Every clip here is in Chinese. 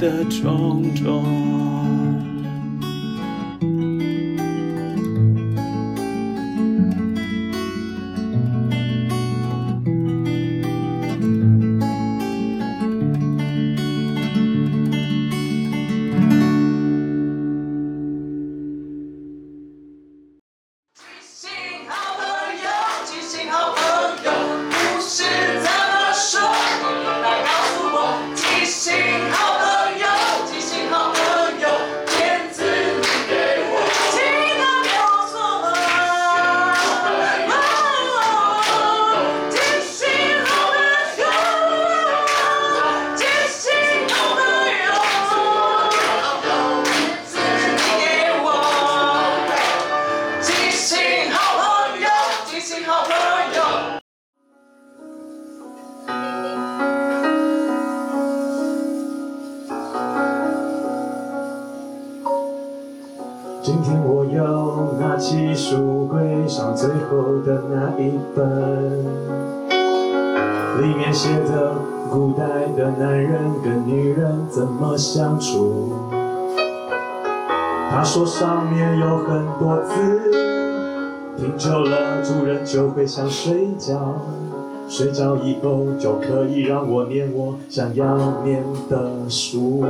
的种种。起书，柜上最后的那一本，里面写着古代的男人跟女人怎么相处。他说上面有很多字，听久了主人就会想睡觉，睡着以后就可以让我念我想要念的书。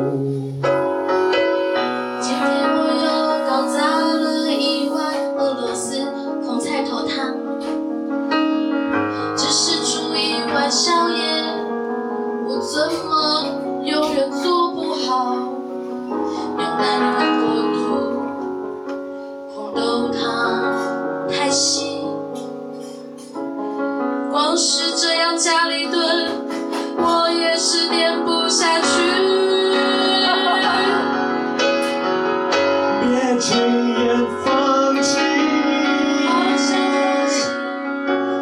轻言放弃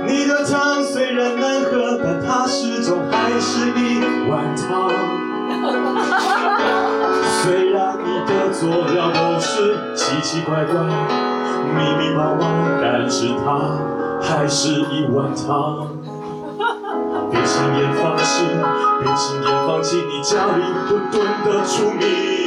你的汤虽然难喝但它始终还是一碗汤虽然你的佐料都是奇奇怪怪密密麻麻但是它还是一碗汤别轻言放弃别轻言放弃你家里顿顿的出名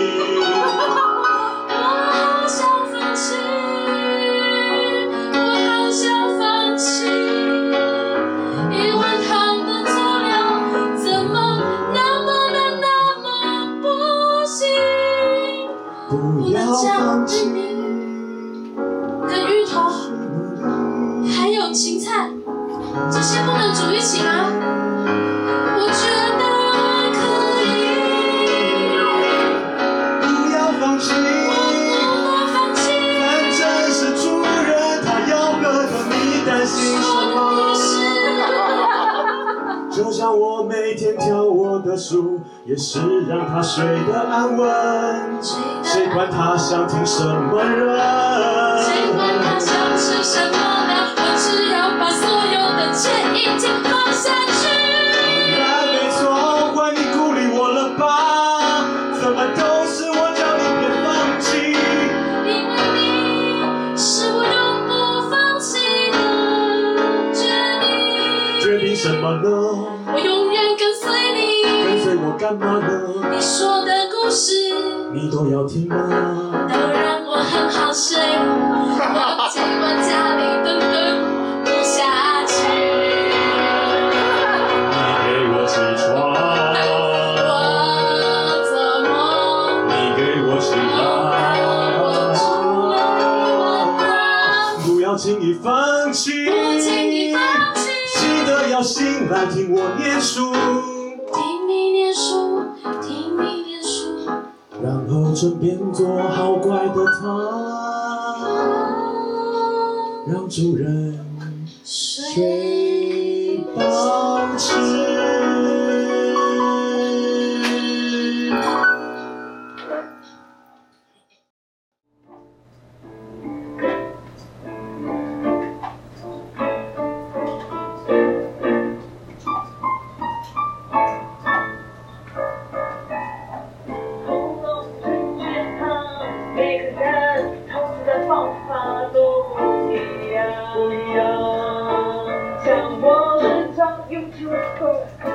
也是让他睡得安稳，谁管他想听什么人？谁管他想吃什么呢？我只要把所有的钱一起要听吗都让我很好睡我不希家里蹲蹲不下去你给我起床。我做梦你给我起床。我做梦不要轻易放弃。不要轻易放弃。记得要醒来听我念书。主人。på.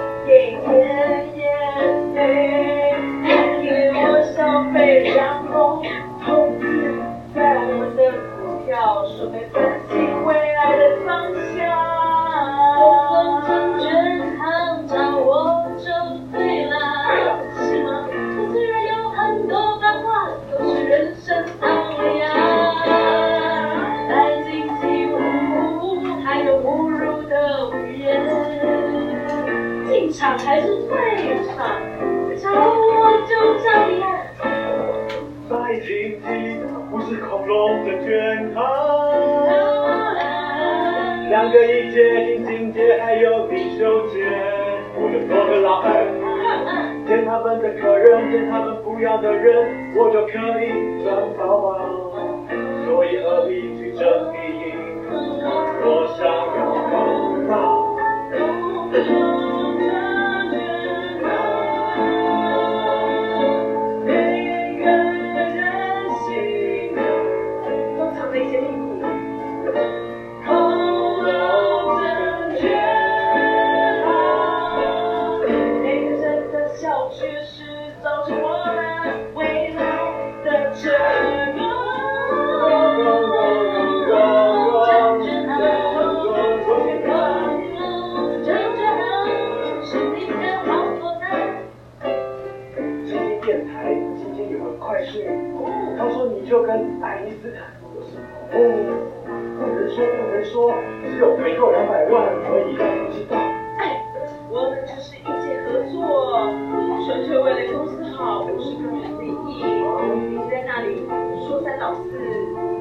是，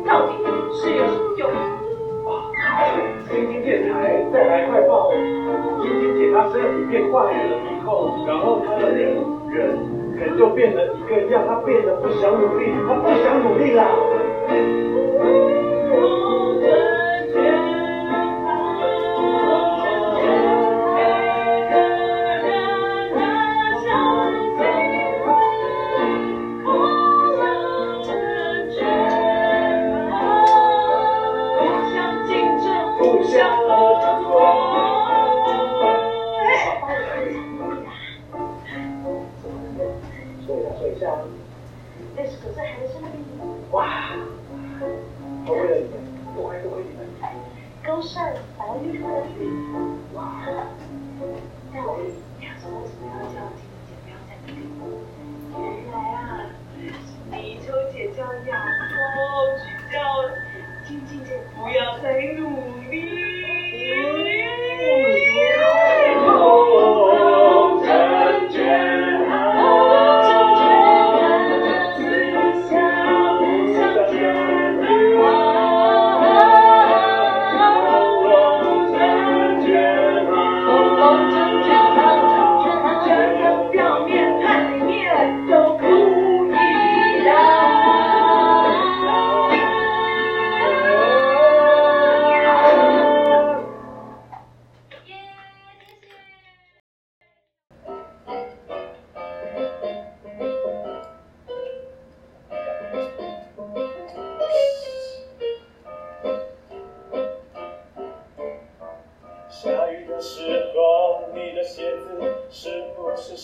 到底是有什么原因？啊，星星电台带来快报，星星姐她身体变坏了以后，然后她的人人人就变了一个样，她变得不想努力，她不想努力啦。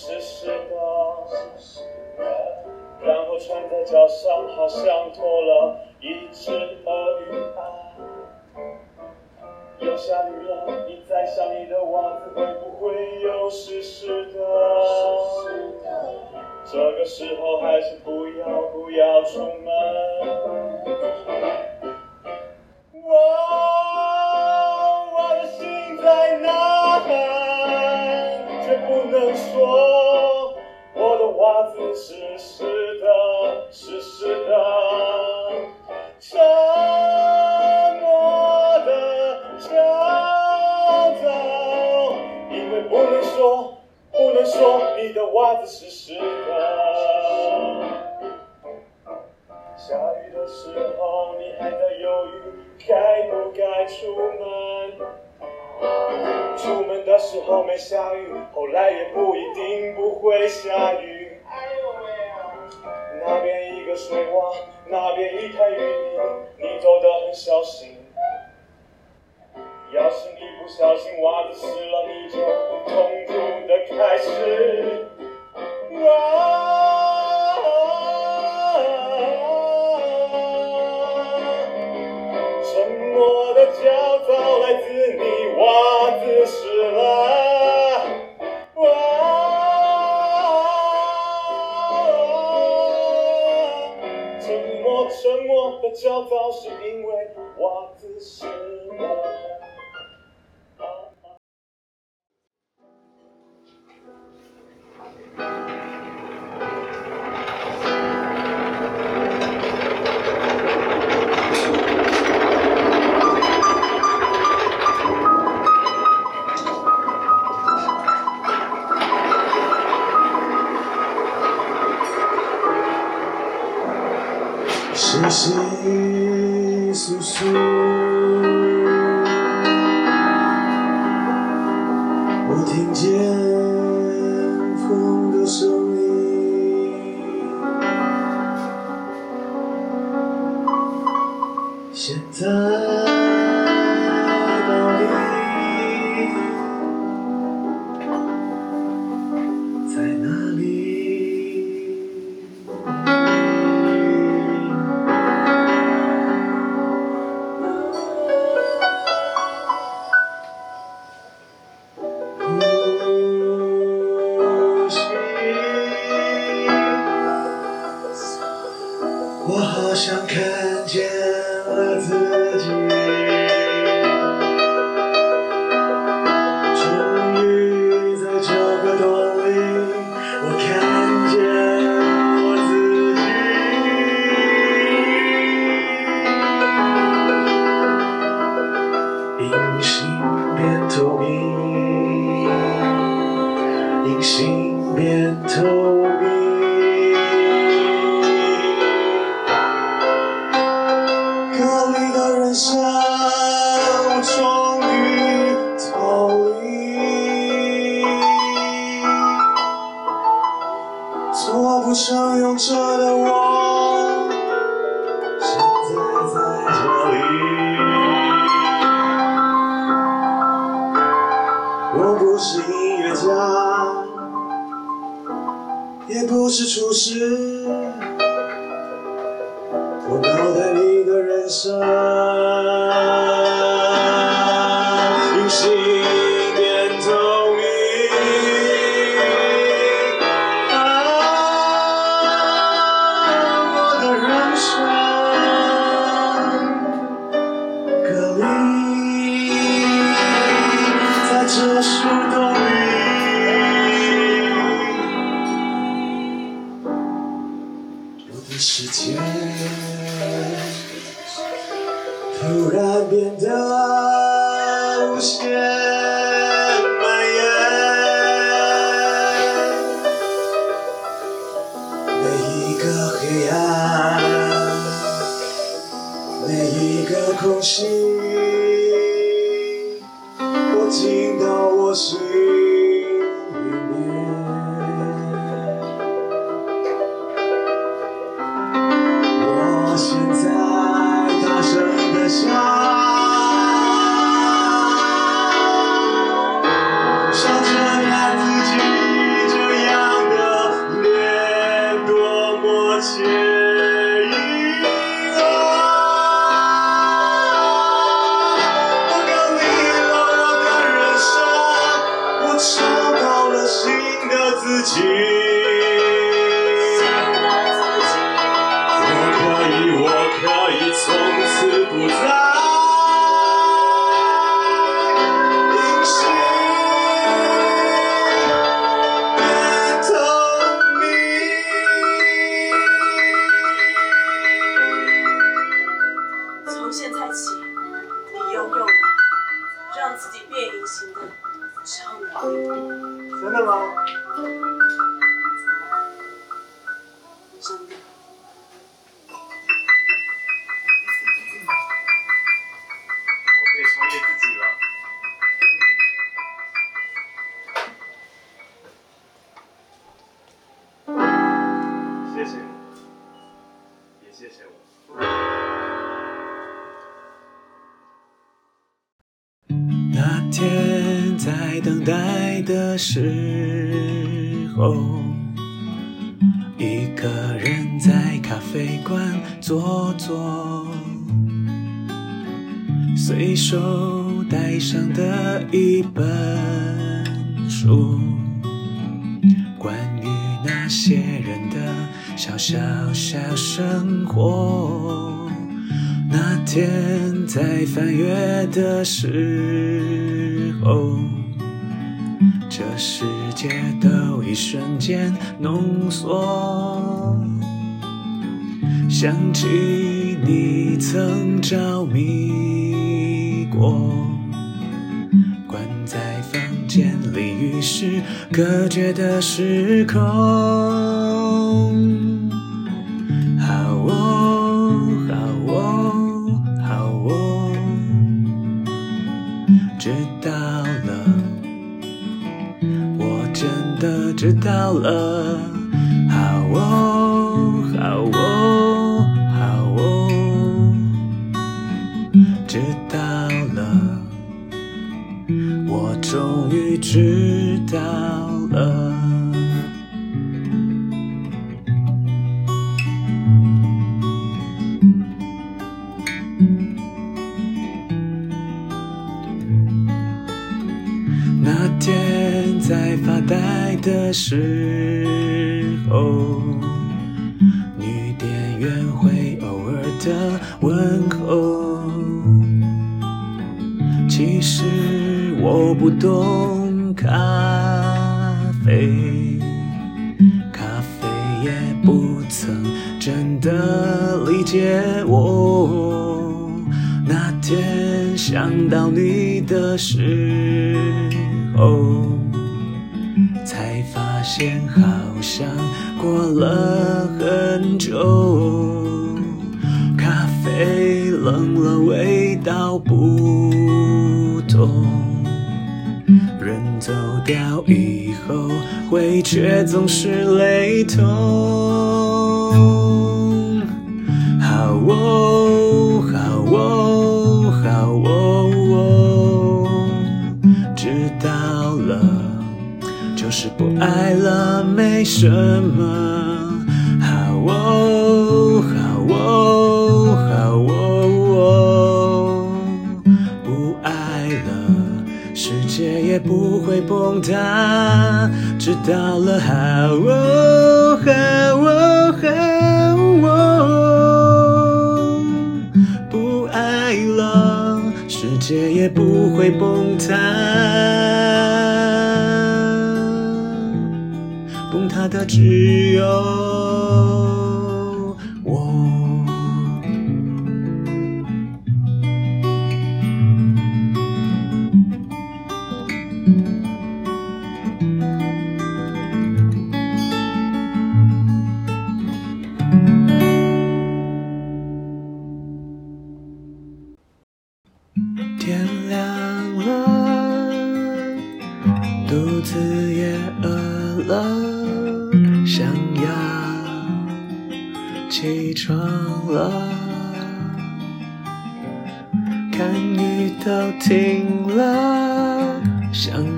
湿湿的，然后穿在脚上，好像脱了一只鳄鱼啊。又下雨了，你在想你的袜子会不会又湿湿的？这个时候还是不要不要出门。湿的，湿湿的，沉默的焦躁，因为不能说，不能说你的袜子湿湿的。下雨的时候，你还在犹豫该不该出门。出门的时候没下雨，后来也不一定不会下雨。那边一个水洼，那边一滩淤泥，你走得很小心。要是你不小心袜子湿了，你就痛苦的开始。啊的焦躁是因为袜子湿了。稀稀自己，我脑袋里的人生，声真的吗？时候，一个人在咖啡馆坐坐，随手带上的一本书，关于那些人的小小小生活。那天在翻阅的时世界都一瞬间浓缩。想起你曾着迷过，关在房间里与世隔绝的时空。知道了。好哦，好哦，好哦，知道了，我终于知道了。那天在发呆的时候，女店员会偶尔的问候。其实我不懂咖啡，咖啡也不曾真的理解我。那天想到你的时过了很久。咖啡冷了，味道不同。人走掉以后，回忆却总是雷同。好哦，好哦，好，哦，知道了，就是不爱了，没什么。好哦，好哦，好哦，哦，不爱了，世界也不会崩塌。知道了，好哦，好哦，好哦，不爱了，世界也不会崩塌。只有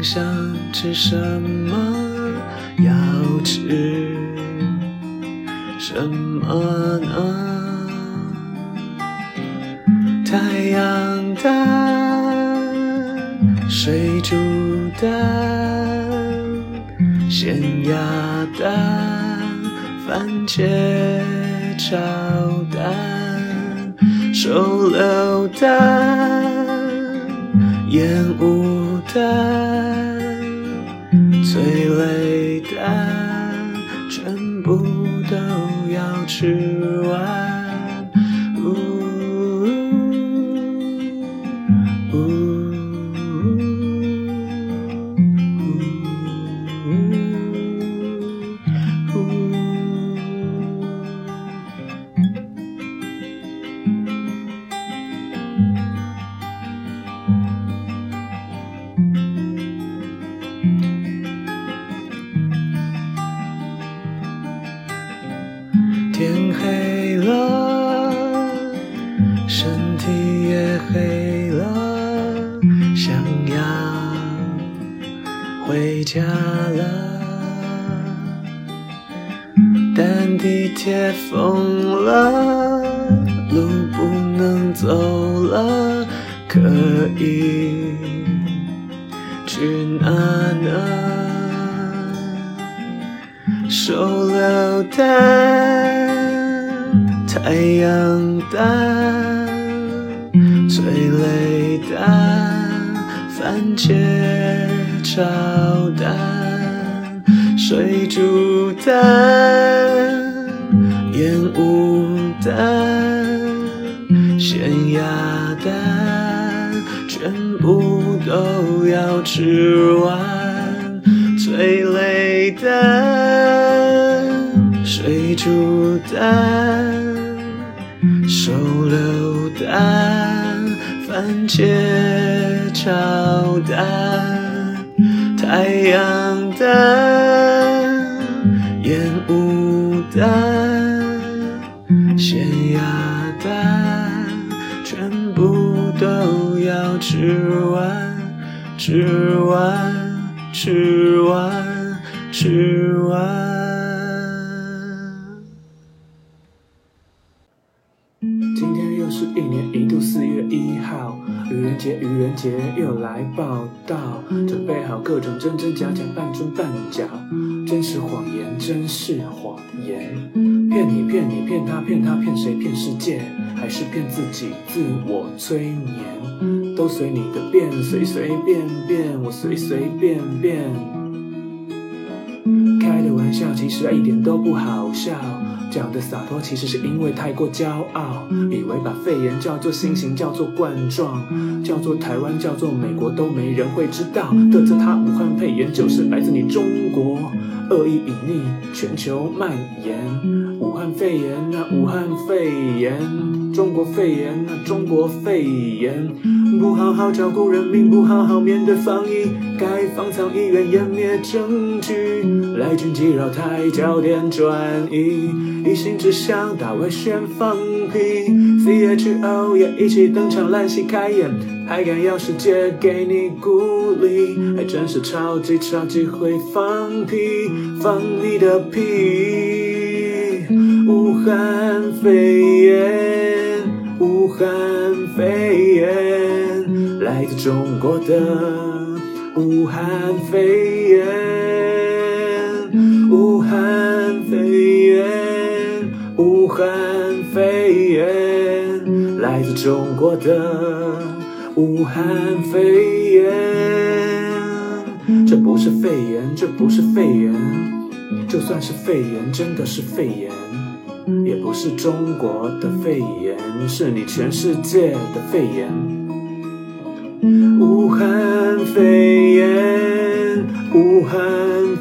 想吃什么，要吃什么呢？太阳蛋、水煮蛋、咸鸭蛋、番茄炒蛋、手榴弹、烟雾弹、蛋，全部都要吃完。去哪呢？手榴弹，太阳蛋，催泪弹，番茄炒蛋，水煮蛋。烟雾弹，咸鸭蛋，吃完。催泪弹，水煮蛋，手榴弹，番茄炒蛋，太阳蛋，烟雾弹。咸鸭蛋，全部都要吃完，吃完，吃完，吃完。今天又是一年一度四月一号，愚人节，愚人节又来报到，准备好各种真真假假，半真半假，真是谎言，真是谎言。骗你骗你骗他骗他骗谁骗世界，还是骗自己自我催眠，都随你的便，随随便便，我随随便便。开的玩笑其实一点都不好笑，讲的洒脱其实是因为太过骄傲，以为把肺炎叫做新型叫做冠状，叫做台湾叫做美国都没人会知道，得知他武汉肺炎就是来自你中国，恶意隐匿全球蔓延。武汉肺炎啊，武汉肺炎；中国肺炎啊，中国肺炎。不好好照顾人民，不好好面对防疫，该方舱医院湮灭证据，来军机绕台，焦点转移，一心只想大外宣放屁。CHO 也一起登场，烂戏开演，还敢要世界给你鼓励，还真是超级超级会放屁，放你的屁。武汉肺炎，武汉肺炎，来自中国的武汉肺炎，武汉肺炎，武汉肺炎，来自中国的武汉肺炎。这不是肺炎，这不是肺炎，就算是肺炎，真的是肺炎。也不是中国的肺炎，是你全世界的肺炎。武汉肺炎，武汉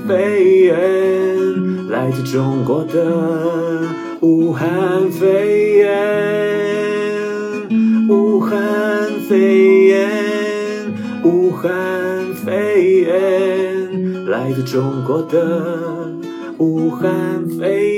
肺炎，来自中国的武汉肺炎。武汉肺炎，武汉肺炎，来自中国的武汉肺炎。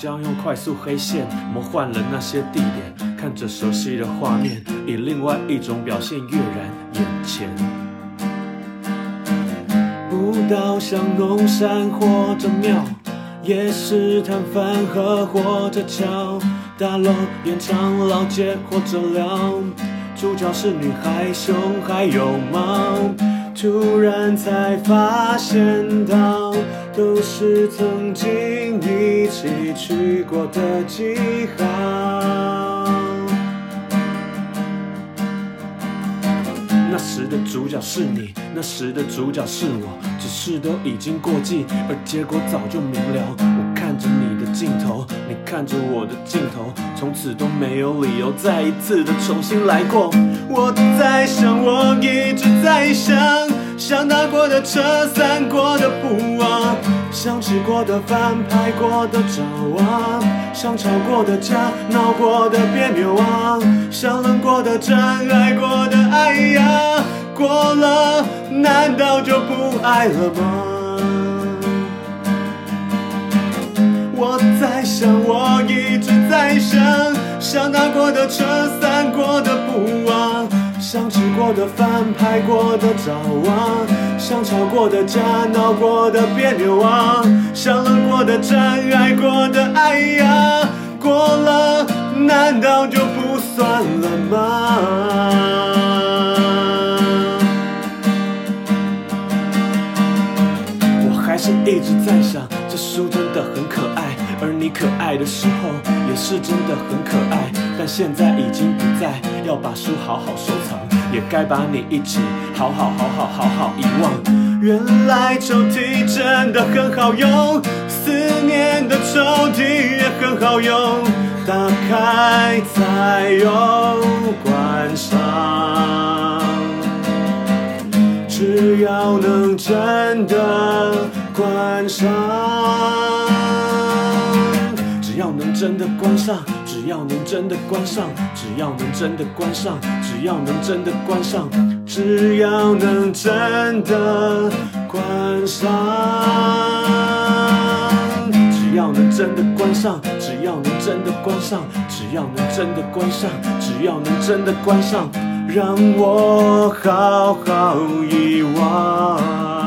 将，用快速黑线魔幻了那些地点，看着熟悉的画面，以另外一种表现跃然眼前。舞蹈像龙山或者庙，夜市摊贩和或者桥，大楼延长老街或者寮，主角是女孩，熊还有猫。突然才发现到，都是曾经一起去过的记号。那时的主角是你，那时的主角是我，只是都已经过季，而结果早就明了。我看着你的镜头，你看着我的镜头，从此都没有理由再一次的重新来过。我在想，我一直在想。像搭过的车，散过的步啊，像吃过的饭，拍过的照啊，像吵过的架，闹过的别扭啊，像冷过的真，爱过的爱呀，过了难道就不爱了吗？我在想，我一直在想，像搭过的车，散过的步啊。像吃过的饭，拍过的照啊，像吵过的架，闹过的别扭啊，像冷过的战，爱过的爱呀，过了难道就不算了吗？我还是一直在想，这书真的很可爱，而你可爱的时候也是真的很可爱，但现在已经不在，要把书好好收藏。也该把你一起好好好好好好遗忘。原来抽屉真的很好用，思念的抽屉也很好用，打开才有关上。只要能真的关上，真的关上。只要能真的关上，只要能真的关上，只要能真的关上，只要能真的关上，只要能真的关上，只要能真的关上，只要能真的关上，只要能真的关上，让我好好遗忘。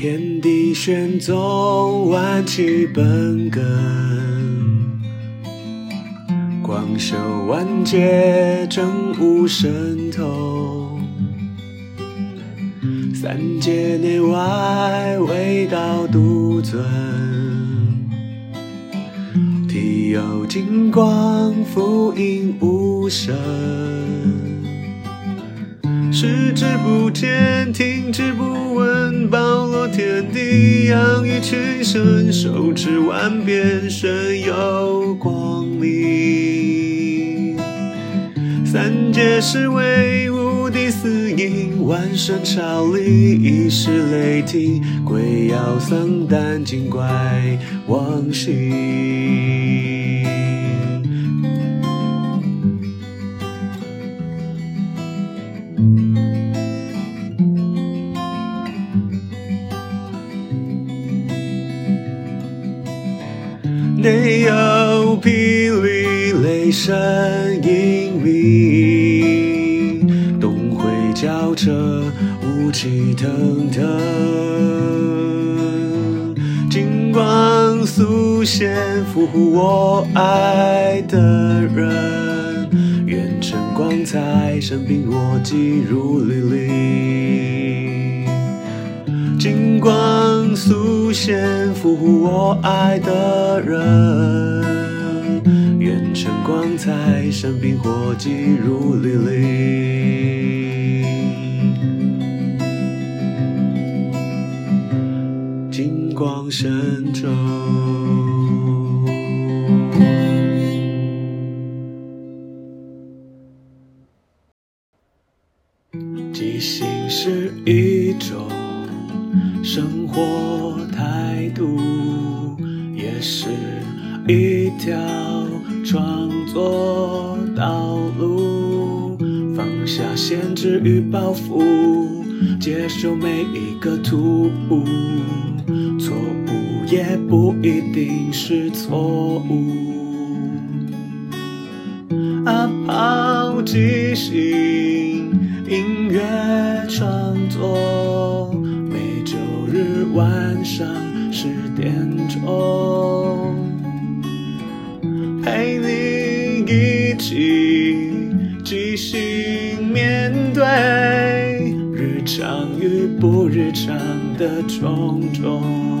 天地玄宗，万气本根，广修万劫，证悟神通。三界内外，唯道独尊。体有金光，覆映无声。视之不见，听之不闻，包罗天地，养育群生，受持万遍，身有光明。三界是为无敌四应，万神朝礼，一时雷霆，鬼妖僧胆精怪妄行。内有霹雳雷声隐鸣，东回交彻，雾气腾腾，金光速现，俘虏我爱的人，愿晨光彩，生兵我祭如履历。金光速现，俘虏我爱的人，愿晨光彩，生兵火祭如履历。金光神咒，即兴是一种。一条创作道路，放下限制与包袱，接受每一个突兀，错误也不一定是错误。阿抛即兴音乐创作。每周日晚上十点钟，相遇不日常的种种。